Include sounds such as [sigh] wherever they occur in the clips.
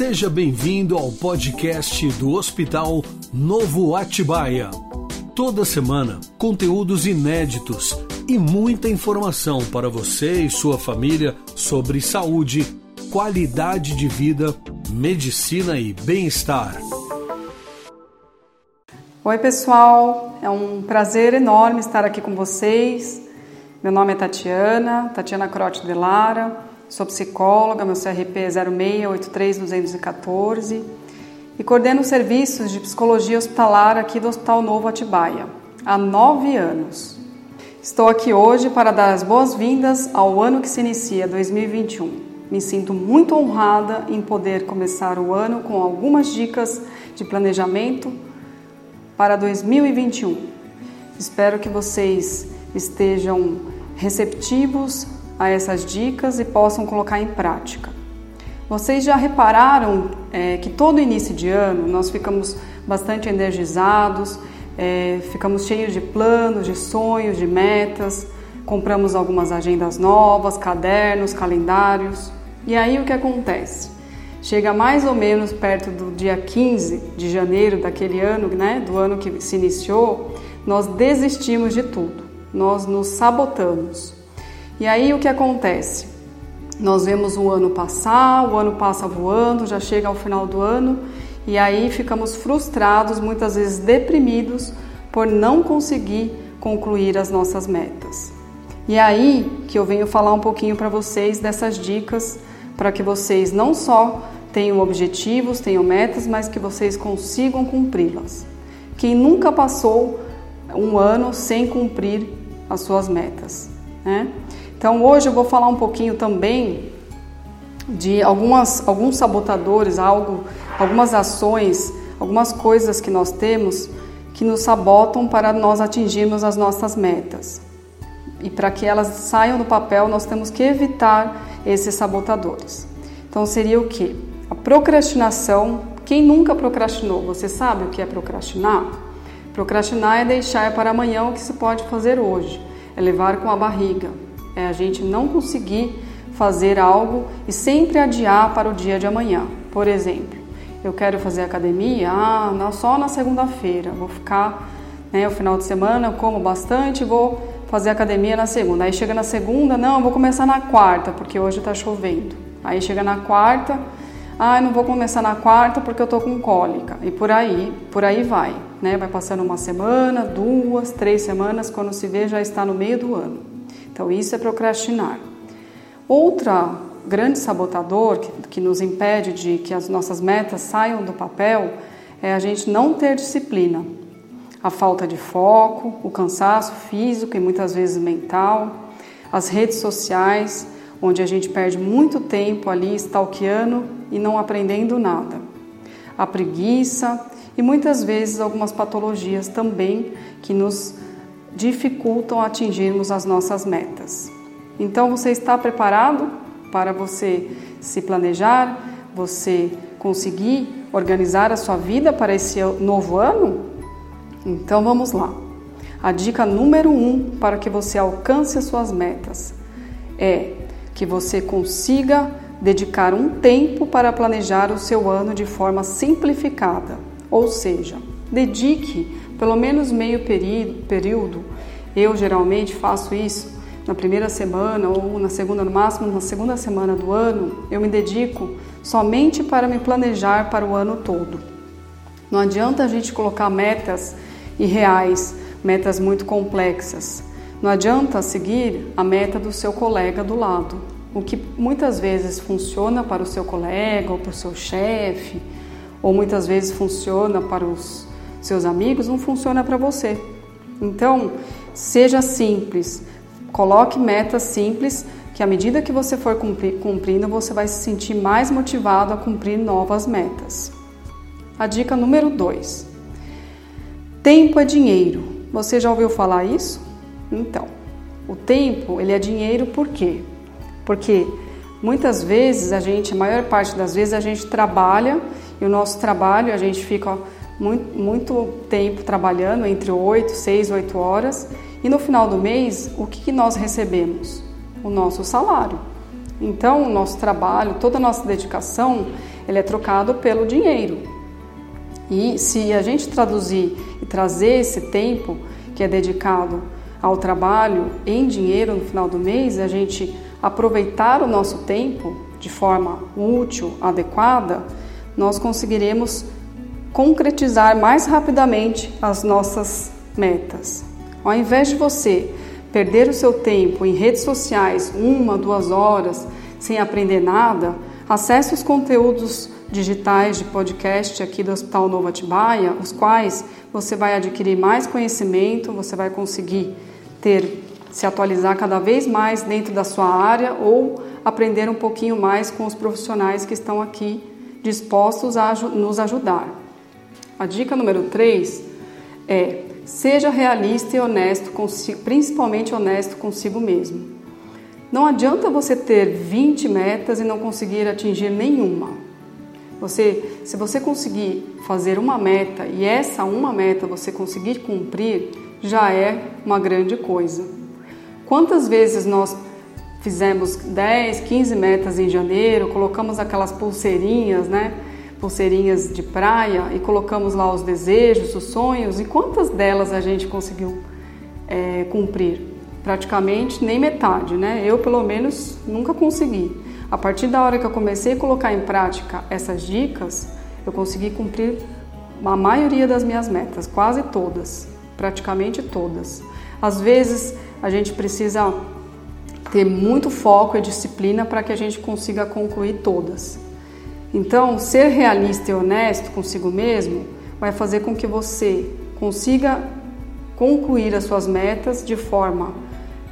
Seja bem-vindo ao podcast do Hospital Novo Atibaia. Toda semana, conteúdos inéditos e muita informação para você e sua família sobre saúde, qualidade de vida, medicina e bem-estar. Oi, pessoal, é um prazer enorme estar aqui com vocês. Meu nome é Tatiana, Tatiana Crote de Lara. Sou psicóloga, meu CRP é 0683214 e coordeno serviços de psicologia hospitalar aqui do Hospital Novo Atibaia há nove anos. Estou aqui hoje para dar as boas-vindas ao ano que se inicia, 2021. Me sinto muito honrada em poder começar o ano com algumas dicas de planejamento para 2021. Espero que vocês estejam receptivos a essas dicas e possam colocar em prática. Vocês já repararam é, que todo início de ano nós ficamos bastante energizados, é, ficamos cheios de planos, de sonhos, de metas, compramos algumas agendas novas, cadernos, calendários. E aí o que acontece? Chega mais ou menos perto do dia 15 de janeiro daquele ano, né, do ano que se iniciou, nós desistimos de tudo, nós nos sabotamos. E aí o que acontece? Nós vemos o ano passar, o ano passa voando, já chega ao final do ano e aí ficamos frustrados, muitas vezes deprimidos por não conseguir concluir as nossas metas. E aí que eu venho falar um pouquinho para vocês dessas dicas para que vocês não só tenham objetivos, tenham metas, mas que vocês consigam cumpri-las. Quem nunca passou um ano sem cumprir as suas metas, né? Então hoje eu vou falar um pouquinho também de algumas, alguns sabotadores, algo, algumas ações, algumas coisas que nós temos que nos sabotam para nós atingirmos as nossas metas. E para que elas saiam do papel, nós temos que evitar esses sabotadores. Então seria o que? A procrastinação. Quem nunca procrastinou? Você sabe o que é procrastinar? Procrastinar é deixar para amanhã o que se pode fazer hoje, é levar com a barriga, é a gente não conseguir fazer algo e sempre adiar para o dia de amanhã. Por exemplo, eu quero fazer academia, ah, só na segunda-feira, vou ficar, né, o final de semana como bastante, vou fazer academia na segunda. Aí chega na segunda, não, vou começar na quarta, porque hoje está chovendo. Aí chega na quarta, ah, não vou começar na quarta porque eu tô com cólica. E por aí, por aí vai, né? Vai passando uma semana, duas, três semanas, quando se vê já está no meio do ano. Então, isso é procrastinar. Outra grande sabotador que, que nos impede de que as nossas metas saiam do papel é a gente não ter disciplina. A falta de foco, o cansaço físico e muitas vezes mental, as redes sociais, onde a gente perde muito tempo ali stalkeando e não aprendendo nada. A preguiça e muitas vezes algumas patologias também que nos dificultam atingirmos as nossas metas. Então você está preparado para você se planejar, você conseguir organizar a sua vida para esse novo ano? Então vamos lá. A dica número um para que você alcance as suas metas é que você consiga dedicar um tempo para planejar o seu ano de forma simplificada, ou seja, dedique pelo menos meio período. Eu geralmente faço isso na primeira semana ou na segunda, no máximo na segunda semana do ano. Eu me dedico somente para me planejar para o ano todo. Não adianta a gente colocar metas irreais, metas muito complexas. Não adianta seguir a meta do seu colega do lado. O que muitas vezes funciona para o seu colega ou para o seu chefe, ou muitas vezes funciona para os seus amigos, não funciona para você. Então, seja simples, Coloque metas simples que à medida que você for cumprindo, você vai se sentir mais motivado a cumprir novas metas. A dica número 2. Tempo é dinheiro. Você já ouviu falar isso? Então, o tempo, ele é dinheiro por quê? Porque muitas vezes a gente, a maior parte das vezes a gente trabalha e o nosso trabalho, a gente fica muito, muito tempo trabalhando, entre 8, 6, 8 horas, e no final do mês, o que, nós recebemos? O nosso salário. Então, o nosso trabalho, toda a nossa dedicação, ele é trocado pelo dinheiro. E se a gente traduzir e trazer esse tempo que é dedicado ao trabalho em dinheiro no final do mês, a gente aproveitar o nosso tempo de forma útil, adequada, nós conseguiremos concretizar mais rapidamente as nossas metas. Ao invés de você perder o seu tempo em redes sociais uma, duas horas sem aprender nada, acesse os conteúdos digitais de podcast aqui do Hospital Novo Atibaia, os quais você vai adquirir mais conhecimento, você vai conseguir ter se atualizar cada vez mais dentro da sua área ou aprender um pouquinho mais com os profissionais que estão aqui dispostos a nos ajudar. A dica número 3 é Seja realista e honesto, consigo, principalmente honesto consigo mesmo. Não adianta você ter 20 metas e não conseguir atingir nenhuma. Você, se você conseguir fazer uma meta e essa uma meta você conseguir cumprir, já é uma grande coisa. Quantas vezes nós fizemos 10, 15 metas em janeiro, colocamos aquelas pulseirinhas, né? Pulseirinhas de praia e colocamos lá os desejos, os sonhos, e quantas delas a gente conseguiu é, cumprir? Praticamente nem metade, né? Eu, pelo menos, nunca consegui. A partir da hora que eu comecei a colocar em prática essas dicas, eu consegui cumprir a maioria das minhas metas, quase todas, praticamente todas. Às vezes, a gente precisa ter muito foco e disciplina para que a gente consiga concluir todas. Então, ser realista e honesto consigo mesmo vai fazer com que você consiga concluir as suas metas de forma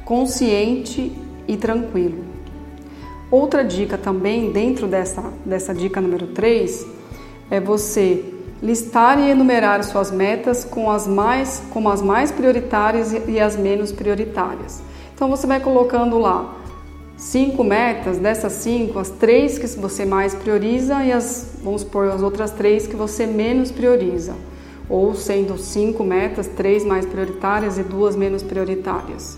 consciente e tranquilo. Outra dica também, dentro dessa, dessa dica número 3, é você listar e enumerar suas metas com as mais, como as mais prioritárias e as menos prioritárias. Então você vai colocando lá cinco metas, dessas cinco, as três que você mais prioriza e as, vamos supor, as outras três que você menos prioriza. Ou sendo cinco metas, três mais prioritárias e duas menos prioritárias.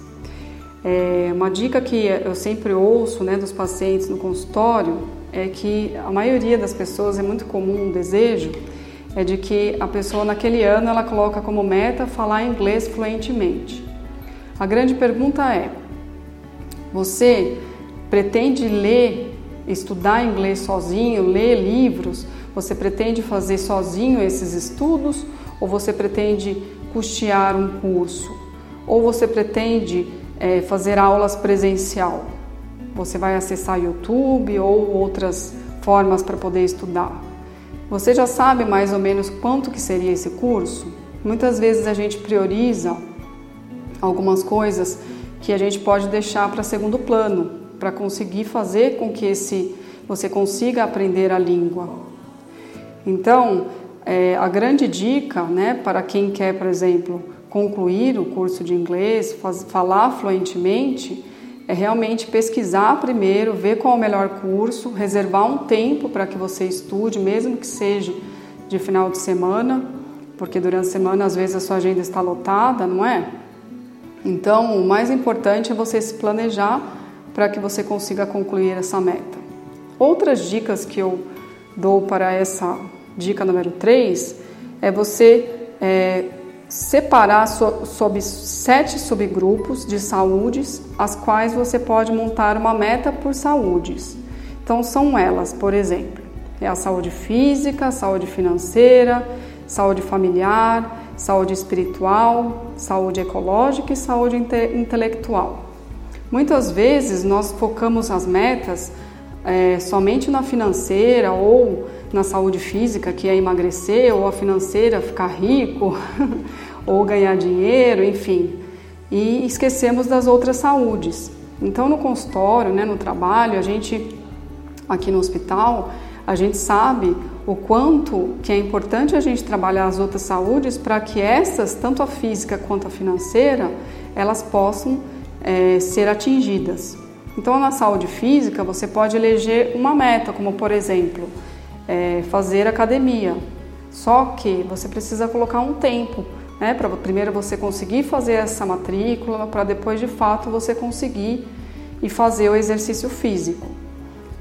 É, uma dica que eu sempre ouço né, dos pacientes no consultório é que a maioria das pessoas é muito comum um desejo é de que a pessoa naquele ano ela coloca como meta falar inglês fluentemente. A grande pergunta é: você pretende ler, estudar inglês sozinho, ler livros? Você pretende fazer sozinho esses estudos ou você pretende custear um curso? Ou você pretende é, fazer aulas presencial? Você vai acessar YouTube ou outras formas para poder estudar? Você já sabe mais ou menos quanto que seria esse curso? Muitas vezes a gente prioriza algumas coisas que a gente pode deixar para segundo plano, para conseguir fazer com que esse, você consiga aprender a língua. Então, é, a grande dica né, para quem quer, por exemplo, concluir o curso de inglês, faz, falar fluentemente, é realmente pesquisar primeiro, ver qual é o melhor curso, reservar um tempo para que você estude, mesmo que seja de final de semana, porque durante a semana às vezes a sua agenda está lotada, não é? Então, o mais importante é você se planejar para que você consiga concluir essa meta. Outras dicas que eu dou para essa dica número 3 é você é, separar so, sob sete subgrupos de saúdes, as quais você pode montar uma meta por saúdes. Então, são elas, por exemplo, é a saúde física, saúde financeira, saúde familiar, saúde espiritual, saúde ecológica e saúde inte intelectual. Muitas vezes nós focamos as metas é, somente na financeira ou na saúde física, que é emagrecer, ou a financeira ficar rico, [laughs] ou ganhar dinheiro, enfim. e esquecemos das outras saúdes. Então, no consultório, né, no trabalho, a gente, aqui no hospital, a gente sabe o quanto que é importante a gente trabalhar as outras saúdes para que essas, tanto a física quanto a financeira, elas possam é, ser atingidas. Então, na saúde física, você pode eleger uma meta, como por exemplo, é, fazer academia. Só que você precisa colocar um tempo, né? Para primeiro você conseguir fazer essa matrícula, para depois de fato você conseguir e fazer o exercício físico.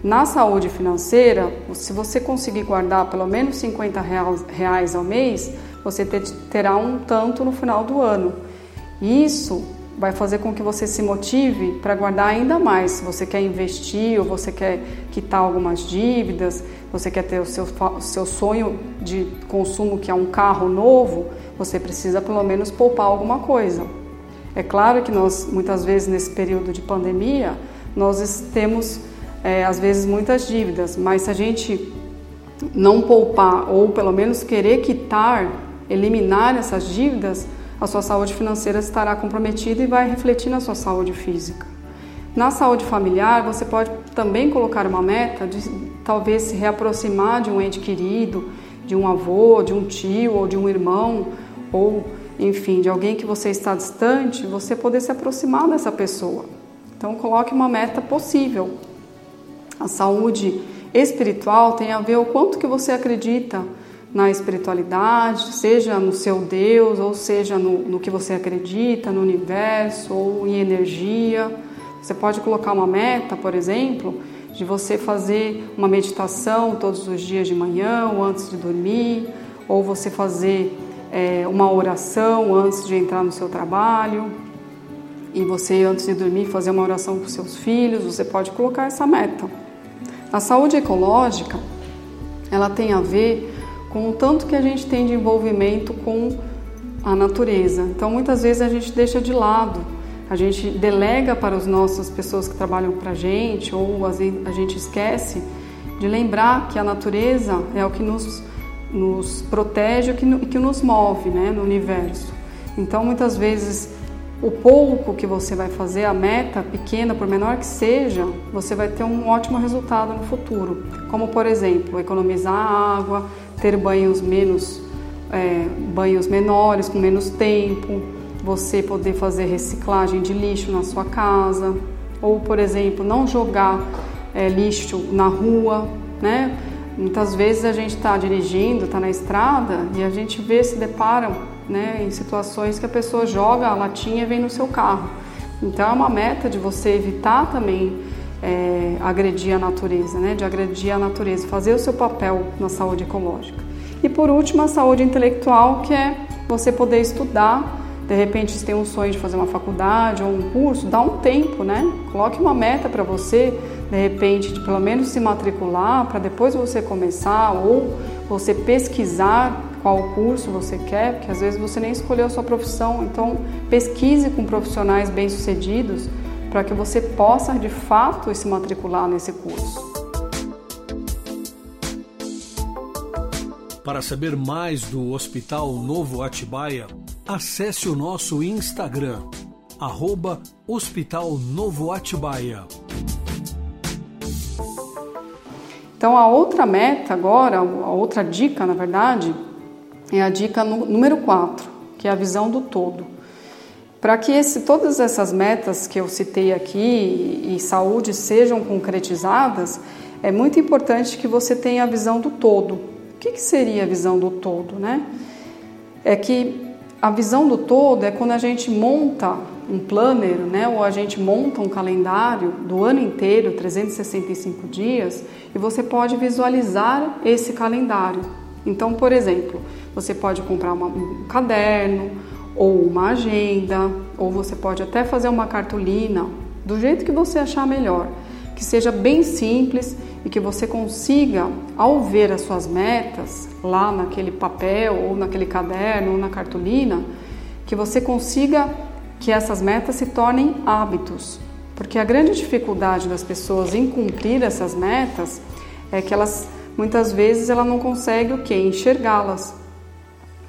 Na saúde financeira, se você conseguir guardar pelo menos 50 reais ao mês, você terá um tanto no final do ano. Isso vai fazer com que você se motive para guardar ainda mais. Se você quer investir ou você quer quitar algumas dívidas, você quer ter o seu, seu sonho de consumo, que é um carro novo, você precisa pelo menos poupar alguma coisa. É claro que nós, muitas vezes, nesse período de pandemia, nós temos, é, às vezes, muitas dívidas, mas se a gente não poupar ou pelo menos querer quitar, eliminar essas dívidas, a sua saúde financeira estará comprometida e vai refletir na sua saúde física. Na saúde familiar, você pode também colocar uma meta de talvez se reaproximar de um ente querido, de um avô, de um tio ou de um irmão, ou enfim, de alguém que você está distante, você poder se aproximar dessa pessoa. Então, coloque uma meta possível. A saúde espiritual tem a ver o quanto que você acredita na espiritualidade, seja no seu Deus, ou seja no, no que você acredita, no universo, ou em energia. Você pode colocar uma meta, por exemplo, de você fazer uma meditação todos os dias de manhã ou antes de dormir, ou você fazer é, uma oração antes de entrar no seu trabalho, e você antes de dormir fazer uma oração com seus filhos, você pode colocar essa meta. A saúde ecológica, ela tem a ver com o tanto que a gente tem de envolvimento com a natureza. Então, muitas vezes a gente deixa de lado, a gente delega para as nossas pessoas que trabalham para a gente, ou a gente esquece de lembrar que a natureza é o que nos, nos protege e que, que nos move né, no universo. Então, muitas vezes, o pouco que você vai fazer, a meta pequena, por menor que seja, você vai ter um ótimo resultado no futuro. Como, por exemplo, economizar água, ter banhos menos é, banhos menores, com menos tempo, você poder fazer reciclagem de lixo na sua casa, ou por exemplo, não jogar é, lixo na rua, né? Muitas vezes a gente está dirigindo, está na estrada e a gente vê, se deparam né, em situações que a pessoa joga a latinha e vem no seu carro. Então é uma meta de você evitar também é, agredir a natureza, né? de agredir a natureza, fazer o seu papel na saúde ecológica. E por último, a saúde intelectual, que é você poder estudar. De repente, se tem um sonho de fazer uma faculdade ou um curso, dá um tempo, né? Coloque uma meta para você, de repente, de pelo menos se matricular, para depois você começar ou você pesquisar qual curso você quer, porque às vezes você nem escolheu a sua profissão. Então, pesquise com profissionais bem-sucedidos para que você possa de fato se matricular nesse curso. Para saber mais do Hospital Novo Atibaia, acesse o nosso Instagram, arroba Hospital Novo Atibaia. Então a outra meta agora, a outra dica na verdade, é a dica número 4, que é a visão do todo. Para que esse, todas essas metas que eu citei aqui e saúde sejam concretizadas, é muito importante que você tenha a visão do todo. O que, que seria a visão do todo, né? É que a visão do todo é quando a gente monta um planner, né, ou a gente monta um calendário do ano inteiro, 365 dias, e você pode visualizar esse calendário. Então, por exemplo, você pode comprar uma, um caderno, ou uma agenda, ou você pode até fazer uma cartolina, do jeito que você achar melhor, que seja bem simples e que você consiga, ao ver as suas metas lá naquele papel, ou naquele caderno, ou na cartolina, que você consiga que essas metas se tornem hábitos. Porque a grande dificuldade das pessoas em cumprir essas metas é que elas muitas vezes ela não consegue o que enxergá-las.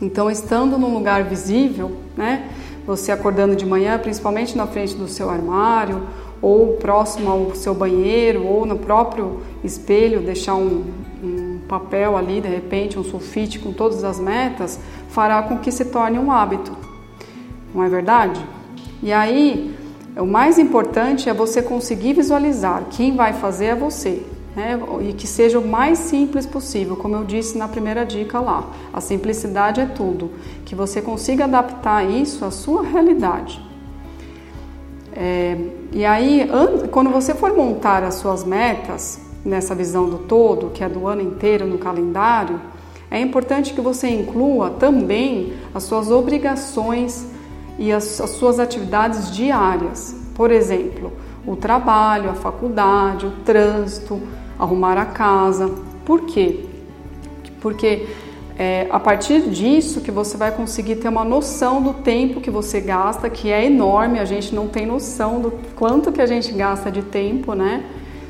Então, estando num lugar visível, né, Você acordando de manhã, principalmente na frente do seu armário, ou próximo ao seu banheiro, ou no próprio espelho, deixar um, um papel ali, de repente, um sulfite com todas as metas, fará com que se torne um hábito. Não é verdade? E aí, o mais importante é você conseguir visualizar. Quem vai fazer é você. Né? E que seja o mais simples possível, como eu disse na primeira dica lá. A simplicidade é tudo. Que você consiga adaptar isso à sua realidade. É, e aí, quando você for montar as suas metas, nessa visão do todo, que é do ano inteiro no calendário, é importante que você inclua também as suas obrigações e as, as suas atividades diárias. Por exemplo, o trabalho, a faculdade, o trânsito, arrumar a casa. Por quê? Porque é a partir disso que você vai conseguir ter uma noção do tempo que você gasta, que é enorme, a gente não tem noção do quanto que a gente gasta de tempo, né?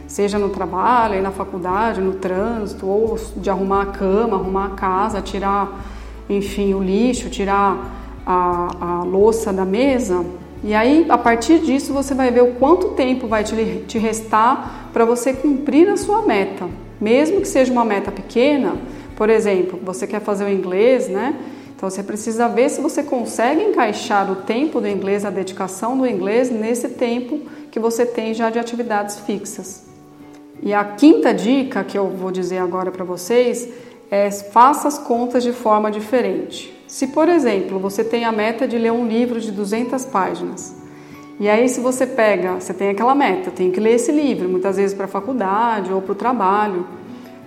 Seja no trabalho, na faculdade, no trânsito, ou de arrumar a cama, arrumar a casa, tirar, enfim, o lixo, tirar a, a louça da mesa. E aí, a partir disso, você vai ver o quanto tempo vai te, restar para você cumprir a sua meta. Mesmo que seja uma meta pequena, por exemplo, você quer fazer o inglês, né? Então você precisa ver se você consegue encaixar o tempo do inglês, a dedicação do inglês, nesse tempo que você tem já de atividades fixas. E a quinta dica que eu vou dizer agora para vocês é faça as contas de forma diferente. Se, por exemplo, você tem a meta de ler um livro de 200 páginas, e aí se você pega, você tem aquela meta, tem que ler esse livro, muitas vezes para a faculdade ou para o trabalho.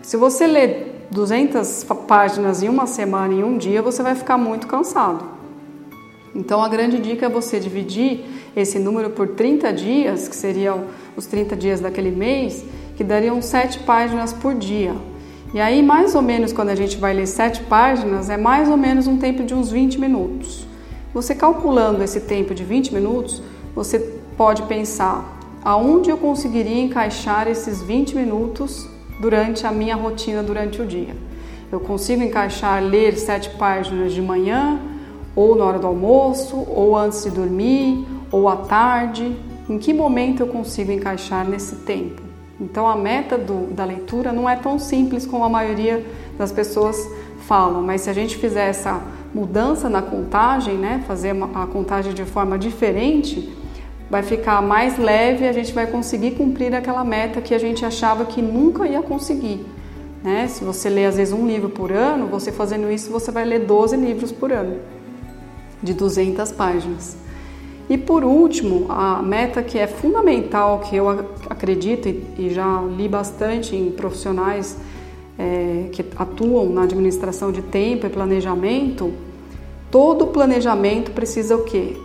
Se você lê 200 páginas em uma semana, em um dia, você vai ficar muito cansado. Então a grande dica é você dividir esse número por 30 dias, que seriam os 30 dias daquele mês, que dariam 7 páginas por dia. E aí, mais ou menos, quando a gente vai ler sete páginas, é mais ou menos um tempo de uns 20 minutos. Você calculando esse tempo de 20 minutos, você pode pensar aonde eu conseguiria encaixar esses 20 minutos durante a minha rotina durante o dia. Eu consigo encaixar ler sete páginas de manhã, ou na hora do almoço, ou antes de dormir, ou à tarde. Em que momento eu consigo encaixar nesse tempo? Então a meta do, da leitura não é tão simples como a maioria das pessoas falam, mas se a gente fizer essa mudança na contagem, né, fazer a contagem de forma diferente, vai ficar mais leve a gente vai conseguir cumprir aquela meta que a gente achava que nunca ia conseguir. Né? Se você lê às vezes um livro por ano, você fazendo isso, você vai ler 12 livros por ano, de 200 páginas. E por último, a meta que é fundamental, que eu acredito e já li bastante em profissionais é, que atuam na administração de tempo e planejamento, todo planejamento precisa o quê?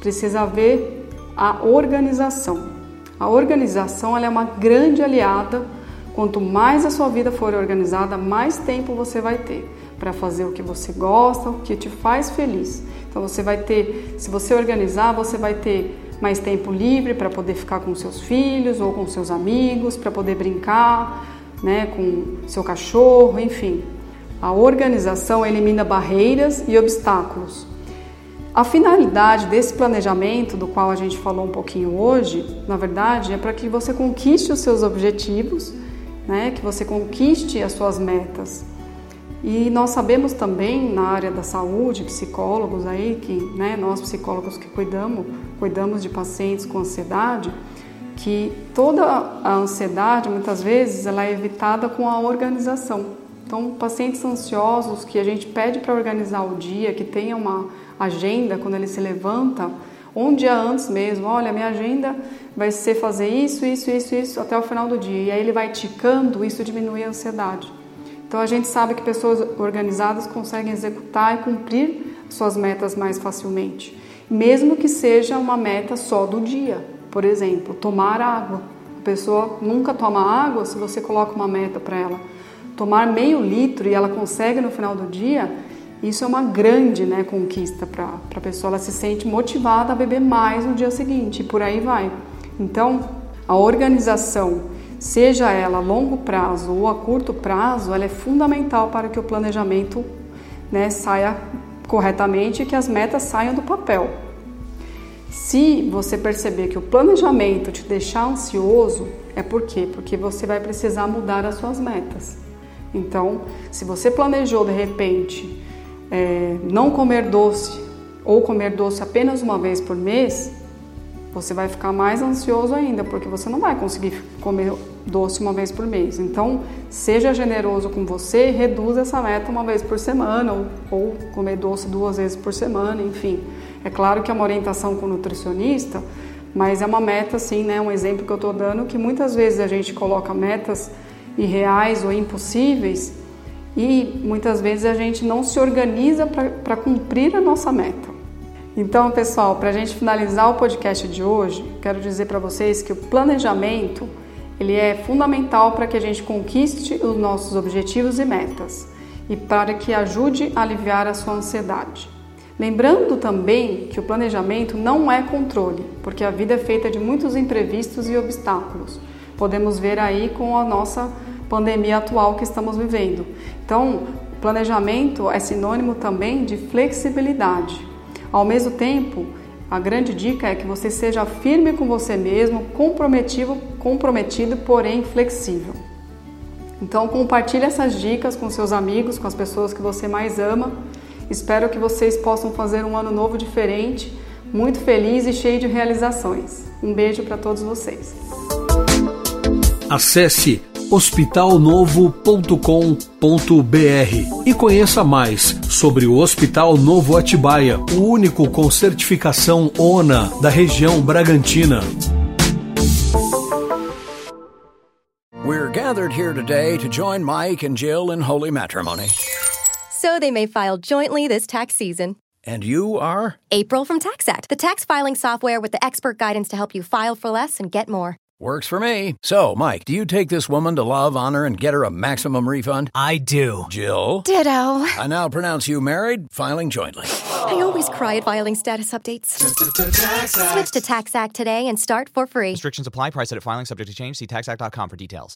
Precisa haver a organização. A organização é uma grande aliada. Quanto mais a sua vida for organizada, mais tempo você vai ter para fazer o que você gosta, o que te faz feliz. Então você vai ter, se você organizar, você vai ter mais tempo livre para poder ficar com seus filhos ou com seus amigos, para poder brincar, né, com seu cachorro, enfim. A organização elimina barreiras e obstáculos. A finalidade desse planejamento, do qual a gente falou um pouquinho hoje, na verdade, é para que você conquiste os seus objetivos, né, que você conquiste as suas metas. E nós sabemos também na área da saúde, psicólogos aí, que né, nós psicólogos que cuidamos, cuidamos de pacientes com ansiedade, que toda a ansiedade muitas vezes ela é evitada com a organização. Então, pacientes ansiosos que a gente pede para organizar o dia, que tenha uma agenda quando ele se levanta, um dia antes mesmo, olha, minha agenda vai ser fazer isso, isso, isso, isso até o final do dia. E aí ele vai ticando, isso diminui a ansiedade. Então a gente sabe que pessoas organizadas conseguem executar e cumprir suas metas mais facilmente, mesmo que seja uma meta só do dia. Por exemplo, tomar água. A pessoa nunca toma água se você coloca uma meta para ela. Tomar meio litro e ela consegue no final do dia, isso é uma grande né, conquista para a pessoa. Ela se sente motivada a beber mais no dia seguinte e por aí vai. Então, a organização seja ela a longo prazo ou a curto prazo, ela é fundamental para que o planejamento né, saia corretamente e que as metas saiam do papel. Se você perceber que o planejamento te deixar ansioso, é por quê? Porque você vai precisar mudar as suas metas. Então, se você planejou de repente é, não comer doce ou comer doce apenas uma vez por mês, você vai ficar mais ansioso ainda, porque você não vai conseguir comer doce uma vez por mês. Então, seja generoso com você, reduza essa meta uma vez por semana, ou, ou comer doce duas vezes por semana, enfim. É claro que é uma orientação com o nutricionista, mas é uma meta, assim, né? Um exemplo que eu estou dando, que muitas vezes a gente coloca metas irreais ou impossíveis e muitas vezes a gente não se organiza para cumprir a nossa meta. Então, pessoal, para a gente finalizar o podcast de hoje, quero dizer para vocês que o planejamento ele é fundamental para que a gente conquiste os nossos objetivos e metas e para que ajude a aliviar a sua ansiedade. Lembrando também que o planejamento não é controle, porque a vida é feita de muitos imprevistos e obstáculos. Podemos ver aí com a nossa pandemia atual que estamos vivendo. Então, planejamento é sinônimo também de flexibilidade. Ao mesmo tempo, a grande dica é que você seja firme com você mesmo, comprometido, comprometido, porém flexível. Então, compartilhe essas dicas com seus amigos, com as pessoas que você mais ama Espero que vocês possam fazer um ano novo diferente, muito feliz e cheio de realizações. Um beijo para todos vocês. Acesse hospitalnovo.com.br e conheça mais sobre o Hospital Novo Atibaia, o único com certificação ONA da região Bragantina. Gathered here today to join Mike and Jill in holy matrimony. so they may file jointly this tax season. And you are? April from TaxAct, the tax filing software with the expert guidance to help you file for less and get more. Works for me. So, Mike, do you take this woman to love, honor, and get her a maximum refund? I do. Jill? Ditto. I now pronounce you married, filing jointly. I always cry at filing status updates. Switch to TaxAct today and start for free. Restrictions apply. Price at filing subject to change. See taxact.com for details.